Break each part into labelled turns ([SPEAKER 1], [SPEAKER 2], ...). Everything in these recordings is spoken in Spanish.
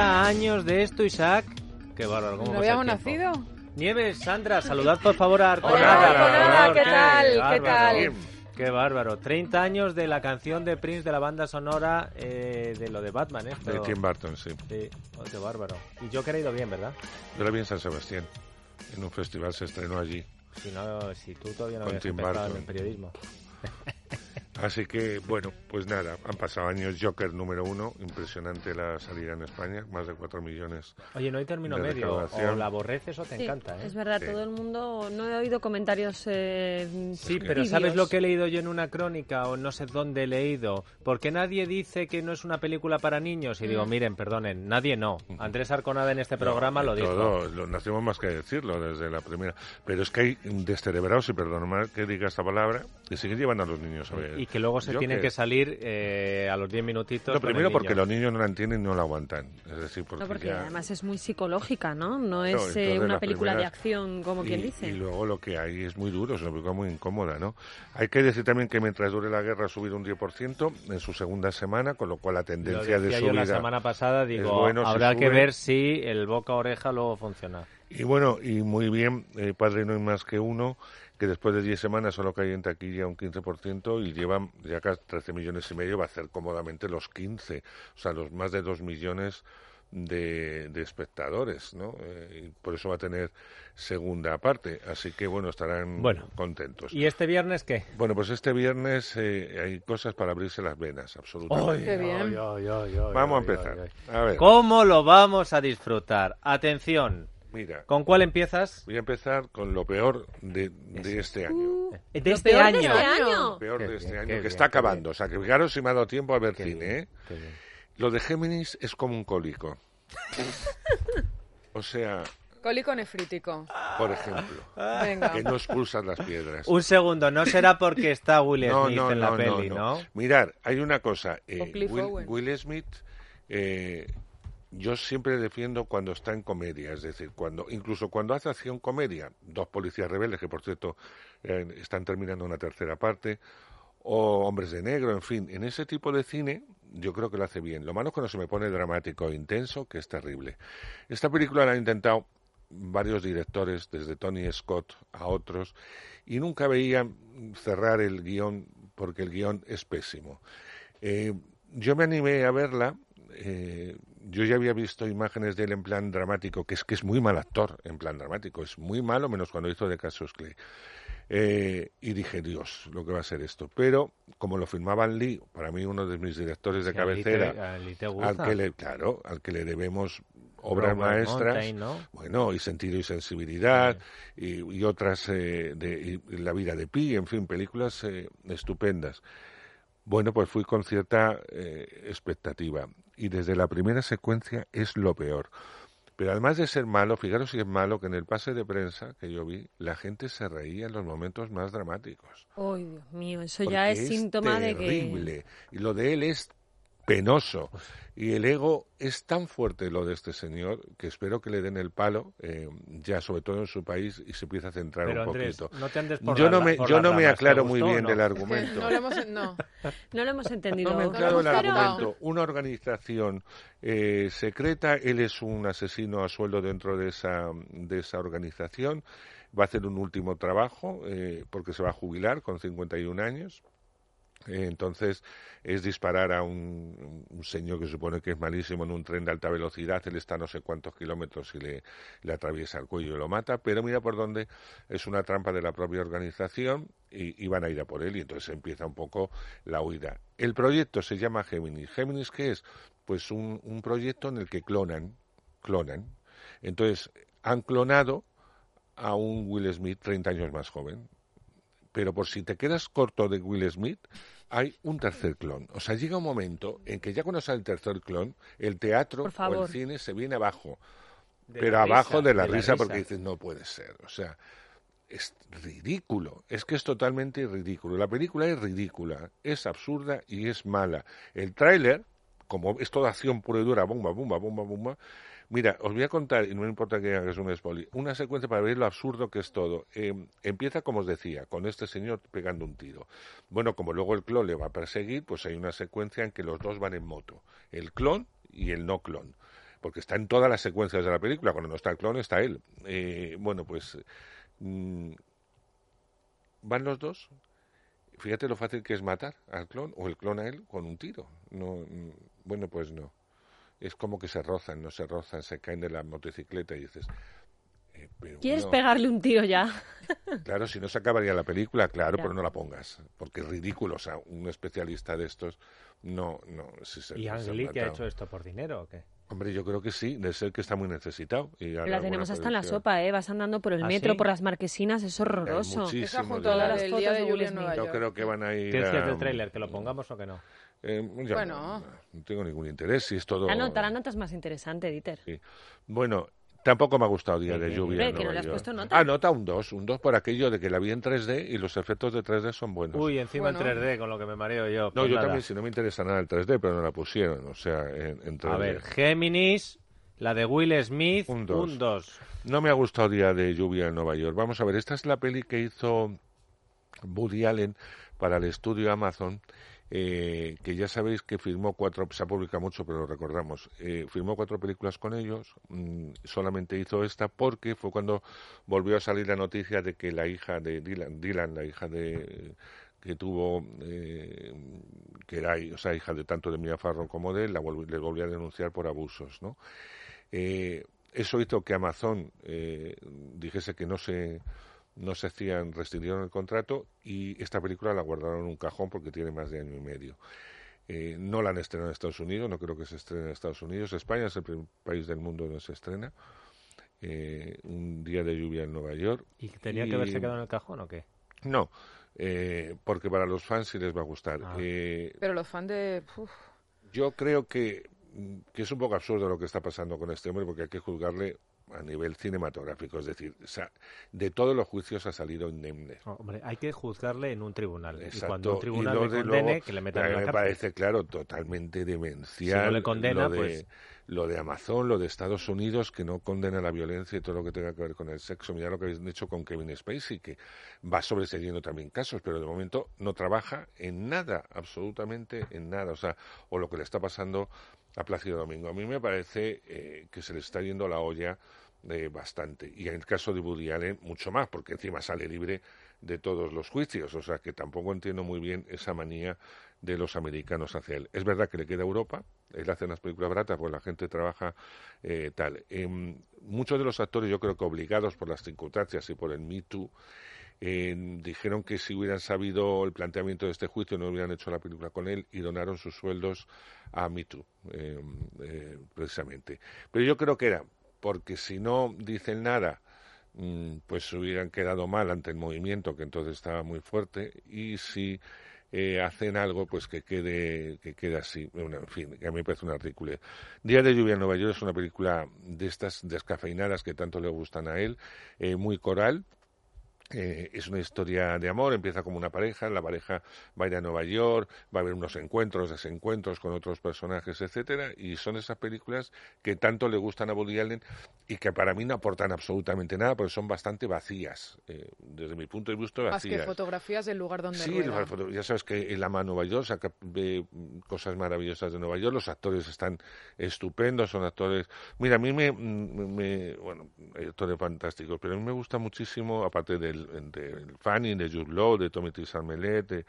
[SPEAKER 1] ¿30 años de esto, Isaac? Qué bárbaro, ¿cómo
[SPEAKER 2] ¿No habíamos nacido?
[SPEAKER 1] Nieves, Sandra, saludad por favor a Arconada.
[SPEAKER 2] Hola, ¿qué tal? ¿Qué
[SPEAKER 1] bárbaro.
[SPEAKER 2] tal?
[SPEAKER 1] Qué bárbaro. 30 años de la canción de Prince de la banda sonora eh, de lo de Batman, ¿eh?
[SPEAKER 3] De Tim Burton, sí.
[SPEAKER 1] Sí, oh, qué bárbaro. Y yo que he ido bien, ¿verdad?
[SPEAKER 3] Yo la vi en San Sebastián. En un festival se estrenó allí.
[SPEAKER 1] Si, no, si tú todavía no
[SPEAKER 3] Con
[SPEAKER 1] habías
[SPEAKER 3] Tim
[SPEAKER 1] empezado en el periodismo.
[SPEAKER 3] Así que, bueno, pues nada, han pasado años. Joker número uno, impresionante la salida en España, más de 4 millones.
[SPEAKER 1] Oye, no hay término medio. O la aborreces o te
[SPEAKER 4] Sí,
[SPEAKER 1] encanta, ¿eh?
[SPEAKER 4] Es verdad,
[SPEAKER 3] Sí.
[SPEAKER 4] todo el mundo. No he oído comentarios. Eh,
[SPEAKER 1] Sí, pero. ¿sabes lo que he leído yo en una crónica o no sé dónde he leído? Porque nadie dice que no es una película para niños. Y digo,
[SPEAKER 4] Mm.
[SPEAKER 1] miren, perdonen, nadie no. Andrés Arconada en este programa
[SPEAKER 3] No,
[SPEAKER 1] lo dijo.
[SPEAKER 3] todo, lo, no hacemos más que decirlo desde la primera. Pero es que hay descerebrados, y perdonad que diga esta palabra, que siguen llevando a los niños a ver.
[SPEAKER 1] Y que luego se tienen que salir eh, a los 10 minutitos.
[SPEAKER 3] Lo primero porque los niños no la entienden y no la aguantan. Es decir, porque,
[SPEAKER 4] No, porque
[SPEAKER 3] ya-
[SPEAKER 4] además es muy psicológica, ¿no? No es
[SPEAKER 3] entonces
[SPEAKER 4] eh, una película de
[SPEAKER 3] primeras-
[SPEAKER 4] acción, como quien
[SPEAKER 3] y,
[SPEAKER 4] dice.
[SPEAKER 3] y luego lo que hay es muy duro, es una película muy incómoda, ¿no? Hay que decir también que mientras dure la guerra ha subido un 10% en su segunda semana, con lo cual la
[SPEAKER 1] Lo
[SPEAKER 3] tendencia de
[SPEAKER 1] decía yo
[SPEAKER 3] subida...
[SPEAKER 1] la semana pasada, digo,
[SPEAKER 3] bueno si
[SPEAKER 1] habrá que ver si el boca a oreja luego funciona.
[SPEAKER 3] Y bueno, y muy bien, eh, Padre no hay más que uno, que después de 10 semanas solo cae en taquilla un 15% y lleva ya casi 13 millones y medio, va a hacer cómodamente los 15, o sea, los más de 2 millones de, de espectadores, ¿no? Eh, y por eso va a tener segunda parte, así que bueno, estarán
[SPEAKER 1] Bueno.
[SPEAKER 3] contentos.
[SPEAKER 1] ¿Y este viernes qué?
[SPEAKER 3] Bueno, pues este viernes eh, hay cosas para abrirse las venas, absolutamente.
[SPEAKER 2] Qué bien.
[SPEAKER 3] Vamos a empezar. A ver,
[SPEAKER 1] ¿Cómo lo vamos a disfrutar? Atención,
[SPEAKER 3] mira,
[SPEAKER 1] ¿con cuál empiezas?
[SPEAKER 3] voy a empezar con lo peor de, de este año.
[SPEAKER 1] De
[SPEAKER 4] Lo
[SPEAKER 1] este
[SPEAKER 4] peor
[SPEAKER 1] año.
[SPEAKER 4] de este año.
[SPEAKER 3] peor
[SPEAKER 1] Qué
[SPEAKER 3] de este
[SPEAKER 1] bien,
[SPEAKER 3] año, que
[SPEAKER 1] bien,
[SPEAKER 3] está acabando. O sea, que fijaros si me ha dado tiempo a ver
[SPEAKER 1] Qué
[SPEAKER 3] cine,
[SPEAKER 1] bien,
[SPEAKER 3] ¿eh? Lo de Géminis es como un cólico. o sea,
[SPEAKER 2] Cólico nefrítico.
[SPEAKER 3] por ejemplo,
[SPEAKER 2] Venga.
[SPEAKER 3] que no expulsas las piedras.
[SPEAKER 1] Un segundo, no será porque está Will Smith
[SPEAKER 3] no,
[SPEAKER 1] en la
[SPEAKER 3] no,
[SPEAKER 1] peli,
[SPEAKER 3] no,
[SPEAKER 1] ¿no?
[SPEAKER 3] no. Mirad, hay una cosa. eh, Will. Will Smith, eh, yo siempre defiendo cuando está en comedia, es decir, cuando incluso cuando hace acción comedia, dos policías rebeldes, que por cierto eh, están terminando una tercera parte, o Hombres de Negro, en fin, en ese tipo de cine yo creo que lo hace bien. Lo malo es cuando se me pone dramático e intenso, que es terrible. Esta película la han intentado varios directores, desde Tony Scott a otros, y nunca veían cerrar el guion porque el guion es pésimo. Eh, yo me animé a verla. eh, yo ya había visto imágenes de él en plan dramático, que es que es muy mal actor en plan dramático, es muy malo, menos cuando hizo de Cassius Clay. Eh, y dije, Dios, lo que va a ser esto. Pero, como lo filmaban Lee, para mí uno de mis directores de
[SPEAKER 1] Si a Lee te-
[SPEAKER 3] cabecera,
[SPEAKER 1] a Lee
[SPEAKER 3] al que le, claro, al que le debemos obras maestras,
[SPEAKER 1] Mountain, ¿no?
[SPEAKER 3] bueno, y sentido y sensibilidad, y, y otras eh, de y La vida de Pi, en fin, películas eh, estupendas. Bueno, pues fui con cierta eh, expectativa, y desde la primera secuencia es lo peor. Pero además de ser malo, fijaros si es malo que en el pase de prensa que yo vi, la gente se reía en los momentos más dramáticos.
[SPEAKER 4] Ay, Dios mío, eso
[SPEAKER 3] Porque
[SPEAKER 4] ya es, síntoma de que.
[SPEAKER 3] terrible. Y lo de él es penoso. Y el ego es tan fuerte lo de este señor que espero que le den el palo, eh, ya sobre todo en su país, y se empiece a centrar
[SPEAKER 1] Pero
[SPEAKER 3] un
[SPEAKER 1] Andrés,
[SPEAKER 3] poquito.
[SPEAKER 1] no te andes por
[SPEAKER 3] Yo
[SPEAKER 1] la-
[SPEAKER 3] no me,
[SPEAKER 1] por
[SPEAKER 3] yo no me
[SPEAKER 1] ramas, ¿te
[SPEAKER 3] aclaro muy bien
[SPEAKER 1] no?
[SPEAKER 3] del argumento.
[SPEAKER 2] no lo hemos... No.
[SPEAKER 4] No lo hemos entendido.
[SPEAKER 3] No me
[SPEAKER 2] lo
[SPEAKER 3] el argumento. Una organización eh, secreta, él es un asesino a sueldo dentro de esa, de esa organización, va a hacer un último trabajo eh, porque se va a jubilar con 51 años. Eh, entonces es disparar a un, un señor que supone que es malísimo en un tren de alta velocidad, él está no sé cuántos kilómetros y le, le atraviesa el cuello y lo mata, pero mira por dónde es una trampa de la propia organización y, y van a ir a por él y entonces empieza un poco la huida. El proyecto se llama Géminis. ¿Géminis qué es? Pues un, un proyecto en el que clonan, clonan Entonces, han clonado a un Will Smith 30 años más joven. Pero por si te quedas corto de Will Smith, hay un tercer clon. O sea, llega un momento en que ya cuando sale el tercer clon, el teatro o el cine se viene abajo.
[SPEAKER 1] De
[SPEAKER 3] pero abajo
[SPEAKER 1] risa,
[SPEAKER 3] de la
[SPEAKER 1] de la
[SPEAKER 3] risa porque dices, no puede ser. O sea, es ridículo. Es que es totalmente ridículo. La película es ridícula, es absurda y es mala. El tráiler, como es toda acción pura y dura, bomba, bomba, bomba, bomba. Mira, os voy a contar, y no me importa que hagas un spoiler, una secuencia para ver lo absurdo que es todo. Eh, empieza, como os decía, con este señor pegando un tiro. Bueno, como luego el clon le va a perseguir, pues hay una secuencia en que los dos van en moto. El clon y el no clon. Porque está en todas las secuencias de la película. Cuando no está el clon, está él. Eh, bueno, pues mm, van los dos. Fíjate lo fácil que es matar al clon o el clon a él con un tiro. No, mm, bueno, pues no. Es como que se rozan, no se rozan, se caen de la motocicleta y dices. eh, pero
[SPEAKER 4] ¿Quieres
[SPEAKER 3] no.
[SPEAKER 4] pegarle un tiro ya?
[SPEAKER 3] Claro, si no se acabaría la película, claro,
[SPEAKER 4] Ya.
[SPEAKER 3] pero no la pongas, porque es ridículo. O sea, un especialista de estos, no, no. Si se,
[SPEAKER 1] ¿Y
[SPEAKER 3] se
[SPEAKER 1] Ang
[SPEAKER 3] han
[SPEAKER 1] Lee que ha hecho esto por dinero o qué?
[SPEAKER 3] Hombre, yo creo que sí, de ser que está muy necesitado. y
[SPEAKER 4] La tenemos hasta en la sopa, ¿eh? Vas andando por el
[SPEAKER 1] ¿Ah,
[SPEAKER 4] metro,
[SPEAKER 1] sí?
[SPEAKER 4] por las marquesinas, es horroroso.
[SPEAKER 2] Esa junto a la
[SPEAKER 4] Todas las
[SPEAKER 2] del día
[SPEAKER 4] de
[SPEAKER 3] Yo creo que van a ir.
[SPEAKER 1] ¿Qué decías
[SPEAKER 3] a-
[SPEAKER 1] del tráiler? ¿Que lo pongamos o que no?
[SPEAKER 3] Eh, yo
[SPEAKER 2] Bueno.
[SPEAKER 3] no, no tengo ningún interés, si es todo.
[SPEAKER 4] La nota, la nota es más interesante, Dieter.
[SPEAKER 3] Sí. Bueno, tampoco me ha gustado Día de Lluvia.
[SPEAKER 4] Ve, que no
[SPEAKER 3] Nueva
[SPEAKER 4] le has
[SPEAKER 3] York.
[SPEAKER 4] puesto nota.
[SPEAKER 3] Ah, nota un 2, un 2 por aquello de que la vi en 3D y los efectos de 3D son buenos.
[SPEAKER 1] Uy, encima
[SPEAKER 2] Bueno.
[SPEAKER 1] en 3D, con lo que me mareo yo.
[SPEAKER 3] no,
[SPEAKER 1] Pues
[SPEAKER 3] yo
[SPEAKER 1] nada.
[SPEAKER 3] también, si no me interesa nada el 3D, pero no la pusieron, o sea, en, en 3D.
[SPEAKER 1] A ver, Géminis, la de Will Smith,
[SPEAKER 3] Un dos.
[SPEAKER 1] un 2.
[SPEAKER 3] No me ha gustado Día de Lluvia en Nueva York. Vamos a ver, esta es la peli que hizo Woody Allen para el estudio Amazon, eh, que ya sabéis que firmó cuatro, se ha publicado mucho, pero lo recordamos, eh, firmó cuatro películas con ellos, mm, solamente hizo esta porque fue cuando volvió a salir la noticia de que la hija de Dylan, Dylan la hija de que tuvo, eh, que era o sea, hija de tanto de Mia Farrow como de él, la le volvió a denunciar por abusos, ¿no? Eh, eso hizo que Amazon dijese que no se no se hacían, restringieron el contrato y esta película la guardaron en un cajón porque tiene más de año y medio. Eh, no la han estrenado en Estados Unidos, no creo que se estrene en Estados Unidos. España es el primer país del mundo donde se estrena. Eh, un día de lluvia en Nueva York.
[SPEAKER 1] ¿Y tenía
[SPEAKER 3] Y-
[SPEAKER 1] que haberse quedado en el cajón o qué?
[SPEAKER 3] No, eh, porque para los fans sí les va a gustar.
[SPEAKER 1] Ah.
[SPEAKER 3] Eh,
[SPEAKER 2] Pero los fans de... uf,
[SPEAKER 3] yo creo que, que es un poco absurdo lo que está pasando con este hombre porque hay que juzgarle a nivel cinematográfico. Es decir, de todos los juicios ha salido indemne.
[SPEAKER 1] No, hombre, hay que juzgarle en un tribunal. Y
[SPEAKER 3] Exacto.
[SPEAKER 1] cuando un
[SPEAKER 3] Y
[SPEAKER 1] tribunal
[SPEAKER 3] lo
[SPEAKER 1] le
[SPEAKER 3] de
[SPEAKER 1] condene,
[SPEAKER 3] luego,
[SPEAKER 1] que le metan
[SPEAKER 3] a
[SPEAKER 1] en la
[SPEAKER 3] me parece, claro, totalmente demencial.
[SPEAKER 1] Si no le condena,
[SPEAKER 3] lo de,
[SPEAKER 1] pues-
[SPEAKER 3] Lo de Amazon, lo de Estados Unidos, que no condena la violencia y todo lo que tenga que ver con el sexo. Mira lo que habéis hecho con Kevin Spacey, que va sobreseyendo también casos, pero de momento no trabaja en nada, absolutamente en nada. O sea, o lo que le está pasando a Plácido Domingo. A mí me parece eh, que se le está yendo la olla eh, bastante. Y en el caso de Woody Allen, mucho más, porque encima sale libre de todos los juicios. O sea que tampoco entiendo muy bien esa manía de los americanos hacia él. Es verdad que le queda Europa, él hace unas películas baratas porque la gente trabaja eh, tal. Em, muchos de los actores, yo creo que obligados por las circunstancias y por el Me Too, eh, dijeron que si hubieran sabido el planteamiento de este juicio no hubieran hecho la película con él y donaron sus sueldos a Me Too, eh, eh, precisamente. Pero yo creo que era porque si no dicen nada, mm, pues se hubieran quedado mal ante el movimiento que entonces estaba muy fuerte y si eh, hacen algo pues que quede que quede así Bueno, en fin que a mí me parece una ridícula Día de lluvia en Nueva York es una película de estas descafeinadas que tanto le gustan a él eh, muy coral eh, es una historia de amor, empieza como una pareja, la pareja va a ir a Nueva York, va a haber unos encuentros, desencuentros con otros personajes, etcétera, y son esas películas que tanto le gustan a Woody Allen y que para mí no aportan absolutamente nada porque son bastante vacías, eh, desde mi punto de vista
[SPEAKER 2] más que
[SPEAKER 3] vacías.
[SPEAKER 2] fotografías del lugar donde
[SPEAKER 3] Sí,
[SPEAKER 2] rueda.
[SPEAKER 3] las foto- ya sabes que él ama Nueva York, saca ve, mm, cosas maravillosas de Nueva York, los actores están estupendos, son actores... Mira, a mí me, me- bueno, hay actores fantásticos, pero a mí me gusta muchísimo, aparte del, del Fanny, de Jude Law, de Tommy Tizarmelet, de,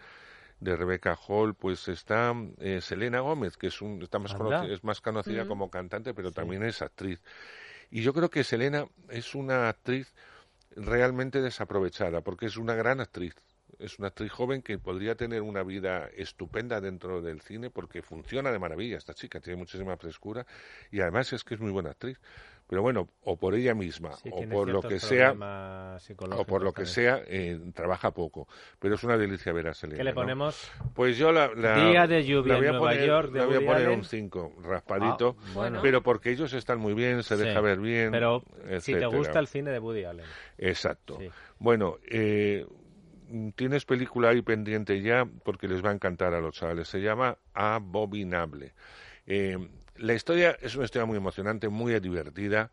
[SPEAKER 3] de Rebecca Hall, pues está eh, Selena Gómez, que es, un, está más conocida, es más conocida como cantante, pero también es actriz. Y yo creo que Selena es una actriz realmente desaprovechada, porque es una gran actriz. Es una actriz joven que podría tener una vida estupenda dentro del cine porque funciona de maravilla esta chica, tiene muchísima frescura y además es que es muy buena actriz. pero bueno, o por ella misma,
[SPEAKER 1] Sí,
[SPEAKER 3] o por lo que sea,
[SPEAKER 1] problemas
[SPEAKER 3] o por lo que
[SPEAKER 1] también.
[SPEAKER 3] sea, eh, trabaja poco. Pero es una delicia ver a Selena.
[SPEAKER 1] ¿Qué le
[SPEAKER 3] ¿no?
[SPEAKER 1] ponemos?
[SPEAKER 3] Pues yo la, la-
[SPEAKER 1] Día de lluvia
[SPEAKER 3] la voy
[SPEAKER 1] en
[SPEAKER 3] a
[SPEAKER 1] Nueva
[SPEAKER 3] poner,
[SPEAKER 1] York de
[SPEAKER 3] la voy a poner un 5, raspadito,
[SPEAKER 1] Ah, bueno.
[SPEAKER 3] pero porque ellos están muy bien, se
[SPEAKER 1] Sí.
[SPEAKER 3] deja ver bien.
[SPEAKER 1] Pero si te
[SPEAKER 3] etcétera.
[SPEAKER 1] gusta el cine de Woody Allen.
[SPEAKER 3] Exacto.
[SPEAKER 1] Sí.
[SPEAKER 3] Bueno, eh, tienes película ahí pendiente ya porque les va a encantar a los chavales. Se llama Abominable. Eh, la historia es una historia muy emocionante, muy divertida.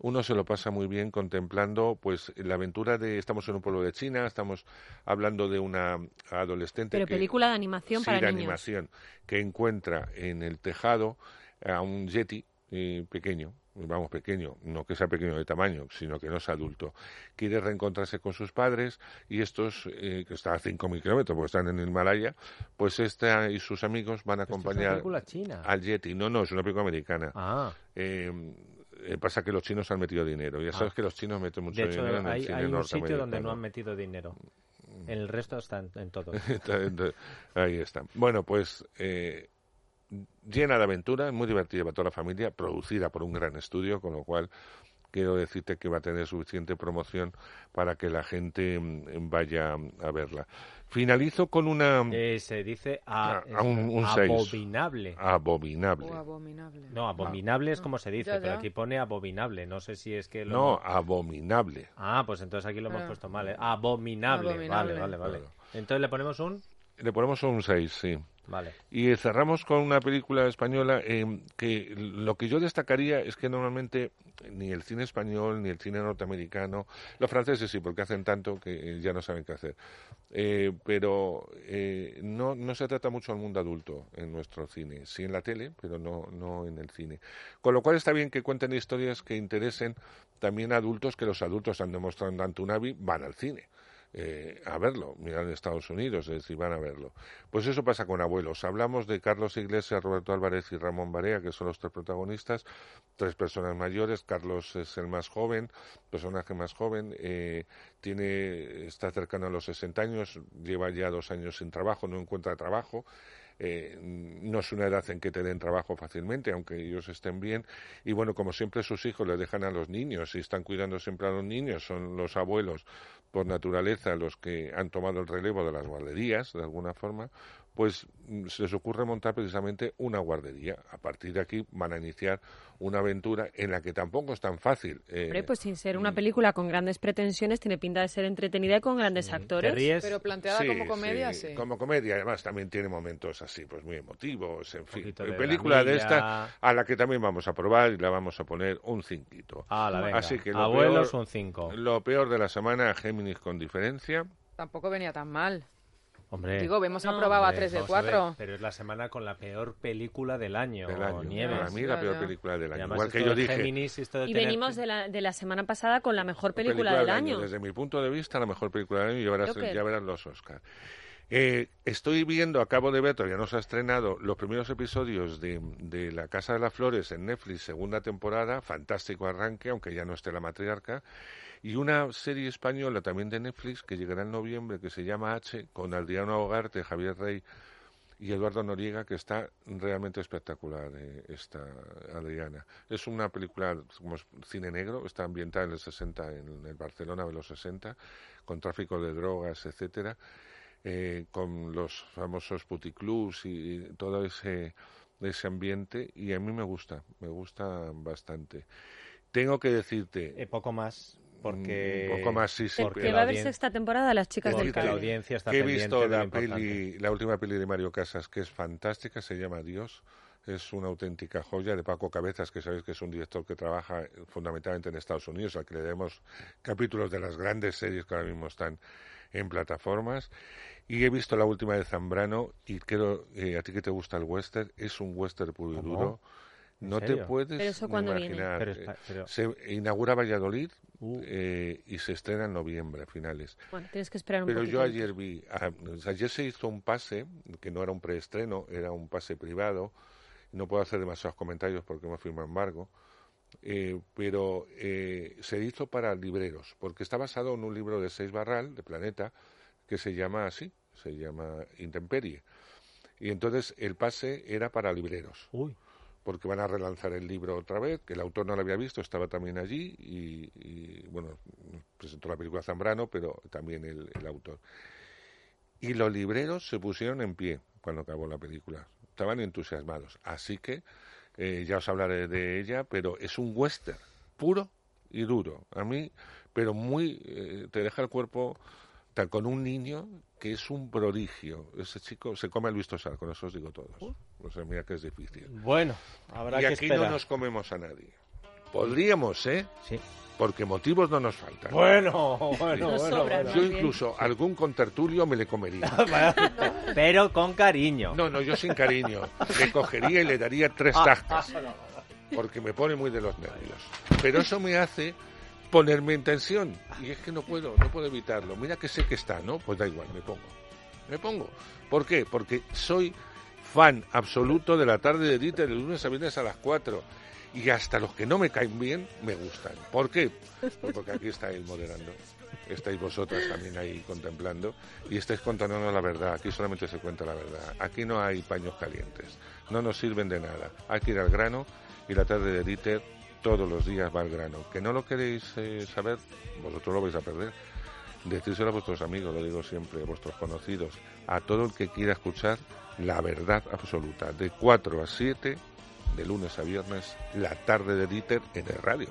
[SPEAKER 3] Uno se lo pasa muy bien contemplando pues la aventura de estamos en un pueblo de China, estamos hablando de una adolescente
[SPEAKER 4] Pero
[SPEAKER 3] que-
[SPEAKER 4] película de animación
[SPEAKER 3] sí,
[SPEAKER 4] para
[SPEAKER 3] de
[SPEAKER 4] niños.
[SPEAKER 3] animación que encuentra en el tejado a un yeti eh, pequeño, vamos pequeño, no que sea pequeño de tamaño, sino que no es adulto. Quiere reencontrarse con sus padres y estos, eh, que están a 5.000 kilómetros porque están en el Himalaya, pues esta y sus amigos van a
[SPEAKER 1] Esto es una
[SPEAKER 3] acompañar
[SPEAKER 1] película china.
[SPEAKER 3] al yeti. No, no, es una película americana.
[SPEAKER 1] Ah,
[SPEAKER 3] Eh, eh, pasa que los chinos han metido dinero. Ya
[SPEAKER 1] Ah.
[SPEAKER 3] sabes que los chinos meten mucho
[SPEAKER 1] de hecho,
[SPEAKER 3] dinero en el
[SPEAKER 1] hay,
[SPEAKER 3] cine
[SPEAKER 1] hay un sitio donde no han metido dinero. El resto está en, en todo.
[SPEAKER 3] Ahí está. Bueno, pues eh, llena de aventura, muy divertida para toda la familia, producida por un gran estudio, con lo cual quiero decirte que va a tener suficiente promoción para que la gente mm, vaya a verla. Finalizo con una
[SPEAKER 1] Eh, se dice a,
[SPEAKER 3] Ah, a un- un seis.
[SPEAKER 1] abominable.
[SPEAKER 3] abominable.
[SPEAKER 2] O abominable.
[SPEAKER 1] No, abominable es como se dice,
[SPEAKER 2] Ya,
[SPEAKER 1] pero aquí pone abominable. No sé si es que lo...
[SPEAKER 3] No, abominable.
[SPEAKER 1] Ah, pues entonces aquí lo hemos
[SPEAKER 2] Claro.
[SPEAKER 1] puesto mal. ¿eh? Abominable.
[SPEAKER 2] Abominable.
[SPEAKER 1] Vale, vale, vale.
[SPEAKER 3] Claro.
[SPEAKER 1] Entonces le ponemos un...
[SPEAKER 3] Le ponemos un 6, sí.
[SPEAKER 1] Vale.
[SPEAKER 3] Y cerramos con una película española eh, que lo que yo destacaría es que normalmente ni el cine español ni el cine norteamericano, los franceses sí, porque hacen tanto que eh, ya no saben qué hacer, Eh, pero eh, no, no se trata mucho al mundo adulto en nuestro cine, sí en la tele, pero no, no en el cine. Con lo cual está bien que cuenten historias que interesen también a adultos, que los adultos han demostrado en Dantunavi van al cine eh, a verlo, mirar en Estados Unidos, es decir, van a verlo. Pues eso pasa con abuelos. Hablamos de Carlos Iglesias, Roberto Álvarez y Ramón Barea, que son los tres protagonistas, tres personas mayores. Carlos es el más joven, personaje más joven, eh, tiene, está cercano a los 60 años, lleva ya dos años sin trabajo, no encuentra trabajo. Eh, no es una edad en que te den trabajo fácilmente, aunque ellos estén bien. Y bueno, como siempre sus hijos le dejan a los niños y están cuidando siempre a los niños, son los abuelos por naturaleza los que han tomado el relevo de las guarderías, de alguna forma, pues mm, se les ocurre montar precisamente una guardería. A partir de aquí van a iniciar una aventura en la que tampoco es tan fácil. eh,
[SPEAKER 4] Hombre, pues sin ser una película con grandes pretensiones, tiene pinta de ser entretenida y con grandes
[SPEAKER 1] ¿Te
[SPEAKER 4] actores.
[SPEAKER 1] ríes?
[SPEAKER 2] Pero planteada
[SPEAKER 3] Sí,
[SPEAKER 2] como comedia, sí.
[SPEAKER 3] Como comedia, además también tiene momentos así, pues muy emotivos, en fin.
[SPEAKER 1] de
[SPEAKER 3] Película de esta a la que también vamos a probar y la vamos a poner un cinquito.
[SPEAKER 1] Ah, la venga.
[SPEAKER 3] Así que lo
[SPEAKER 1] Abuelos,
[SPEAKER 3] peor-
[SPEAKER 1] un 5.
[SPEAKER 3] Lo peor de la semana, Géminis con diferencia.
[SPEAKER 2] Tampoco venía tan mal.
[SPEAKER 1] Hombre.
[SPEAKER 2] Digo, hemos
[SPEAKER 4] No.
[SPEAKER 2] aprobado a
[SPEAKER 1] hombre,
[SPEAKER 2] 3 de
[SPEAKER 1] vamos a ver,
[SPEAKER 2] 4.
[SPEAKER 1] pero es la semana con la peor película del año.
[SPEAKER 3] del año.
[SPEAKER 1] Nieves.
[SPEAKER 3] Para mí la peor película del año.
[SPEAKER 1] además
[SPEAKER 3] Igual que yo dije,
[SPEAKER 1] Géminis, esto de
[SPEAKER 4] Y
[SPEAKER 1] tener-
[SPEAKER 4] venimos de la, de la semana pasada con la mejor película, del año.
[SPEAKER 3] Desde mi punto de vista, la mejor película del año y ya verás, ya verás los Oscars. Eh, estoy viendo, acabo de ver, todavía no se ha estrenado, los primeros episodios de, de La Casa de las Flores en Netflix, segunda temporada, fantástico arranque, aunque ya no esté la matriarca, y una serie española también de Netflix que llegará en noviembre, que se llama H, con Adriano Hogarte, Javier Rey y Eduardo Noriega, que está realmente espectacular, eh, esta Adriana. Es una película como cine negro, está ambientada en el 60, en el Barcelona de los 60, con tráfico de drogas, etcétera, eh, con los famosos puticlubs y, y todo ese, ese ambiente, y a mí me gusta, me gusta bastante. Tengo que decirte,
[SPEAKER 1] Eh, poco más, porque...
[SPEAKER 3] un poco más, sí, sí,
[SPEAKER 1] porque
[SPEAKER 4] que
[SPEAKER 1] la
[SPEAKER 4] va a haber sexta temporada Las chicas
[SPEAKER 1] porque
[SPEAKER 4] del
[SPEAKER 1] la
[SPEAKER 4] Caribe.
[SPEAKER 1] audiencia está
[SPEAKER 3] que he visto la peli, la última peli de Mario Casas, que es fantástica, se llama Dios. Es una auténtica joya de Paco Cabezas, que sabéis que es un director que trabaja fundamentalmente en Estados Unidos, al que le demos capítulos de las grandes series que ahora mismo están en plataformas. Y he visto la última de Zambrano y creo, eh, a ti que te gusta el western, es un western puro y duro.
[SPEAKER 1] ¿En
[SPEAKER 3] No te puedes
[SPEAKER 4] ¿Pero eso cuándo viene?
[SPEAKER 3] imaginar.
[SPEAKER 1] Pero espa- pero-
[SPEAKER 3] Se inaugura Valladolid
[SPEAKER 1] Uh.
[SPEAKER 3] eh, y se estrena en noviembre, a finales.
[SPEAKER 4] Bueno, tienes que esperar un
[SPEAKER 3] Pero
[SPEAKER 4] poquito.
[SPEAKER 3] yo ayer vi, ah, ayer se hizo un pase, que no era un preestreno, era un pase privado. No puedo hacer demasiados comentarios porque me firma embargo. eh, pero eh, se hizo para libreros, porque está basado en un libro de Seis Barral, de Planeta, que se llama así, se llama Intemperie. Y entonces el pase era para libreros.
[SPEAKER 1] Uy,
[SPEAKER 3] porque van a relanzar el libro otra vez, que el autor no lo había visto, estaba también allí y, y, bueno, presentó la película Zambrano, pero también el, autor. Y los libreros se pusieron en pie cuando acabó la película, estaban entusiasmados. Así que eh, ya os hablaré de ella, pero es un western puro y duro. A mí, pero muy, eh, te deja el cuerpo con un niño que es un prodigio. Ese chico se come al visto sal, con eso os digo todos. O sea, mira que es difícil.
[SPEAKER 1] Bueno, habrá
[SPEAKER 3] y
[SPEAKER 1] que
[SPEAKER 3] aquí
[SPEAKER 1] esperar.
[SPEAKER 3] no nos comemos a nadie. Podríamos, ¿eh?
[SPEAKER 1] Sí.
[SPEAKER 3] Porque motivos no nos faltan.
[SPEAKER 1] Bueno, bueno,
[SPEAKER 4] Nos
[SPEAKER 1] bueno,
[SPEAKER 4] sobran,
[SPEAKER 1] bueno.
[SPEAKER 3] Yo incluso algún contertulio me le comería.
[SPEAKER 1] Pero con cariño.
[SPEAKER 3] No, no, yo sin cariño. Le cogería y le daría tres
[SPEAKER 1] Ah,
[SPEAKER 3] tascas. Porque me pone muy de los nervios. Pero eso me hace ponerme en tensión. Y es que no puedo, no puedo evitarlo. Mira que sé que está, ¿no? Pues da igual, me pongo. Me pongo. ¿Por qué? Porque soy fan absoluto de la tarde de Dieter, de lunes a viernes a las 4. Y hasta los que no me caen bien, me gustan. ¿Por qué? Pues porque aquí está él moderando. Estáis vosotras también ahí contemplando y estáis contándonos la verdad. Aquí solamente se cuenta la verdad. Aquí no hay paños calientes. No nos sirven de nada. Hay que ir al grano y la tarde de Dieter todos los días va al grano. Que no lo queréis eh, saber, vosotros lo vais a perder. Decírselo a vuestros amigos, lo digo siempre, a vuestros conocidos, a todo el que quiera escuchar la verdad absoluta. De 4 a 7, de lunes a viernes, la tarde de Dieter en el radio.